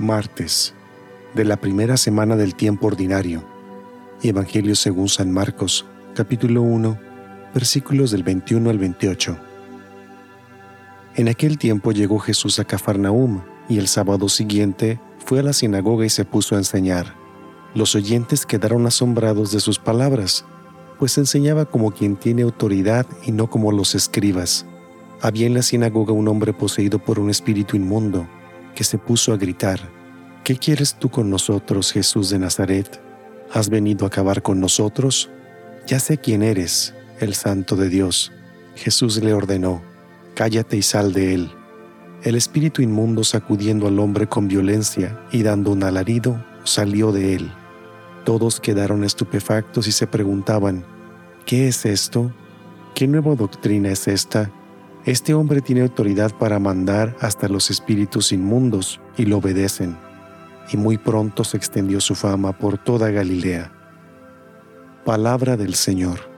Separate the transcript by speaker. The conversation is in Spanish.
Speaker 1: martes de la primera semana del tiempo ordinario. Evangelio según San Marcos, capítulo 1, versículos del 21 al 28. En aquel tiempo llegó Jesús a Cafarnaum y el sábado siguiente fue a la sinagoga y se puso a enseñar. Los oyentes quedaron asombrados de sus palabras, pues enseñaba como quien tiene autoridad y no como los escribas. Había en la sinagoga un hombre poseído por un espíritu inmundo, que se puso a gritar, ¿Qué quieres tú con nosotros, Jesús de Nazaret? ¿Has venido a acabar con nosotros? Ya sé quién eres, el Santo de Dios. Jesús le ordenó, Cállate y sal de él. El espíritu inmundo sacudiendo al hombre con violencia y dando un alarido, salió de él. Todos quedaron estupefactos y se preguntaban, ¿qué es esto? ¿Qué nueva doctrina es esta? Este hombre tiene autoridad para mandar hasta los espíritus inmundos y lo obedecen. Y muy pronto se extendió su fama por toda Galilea. Palabra del Señor.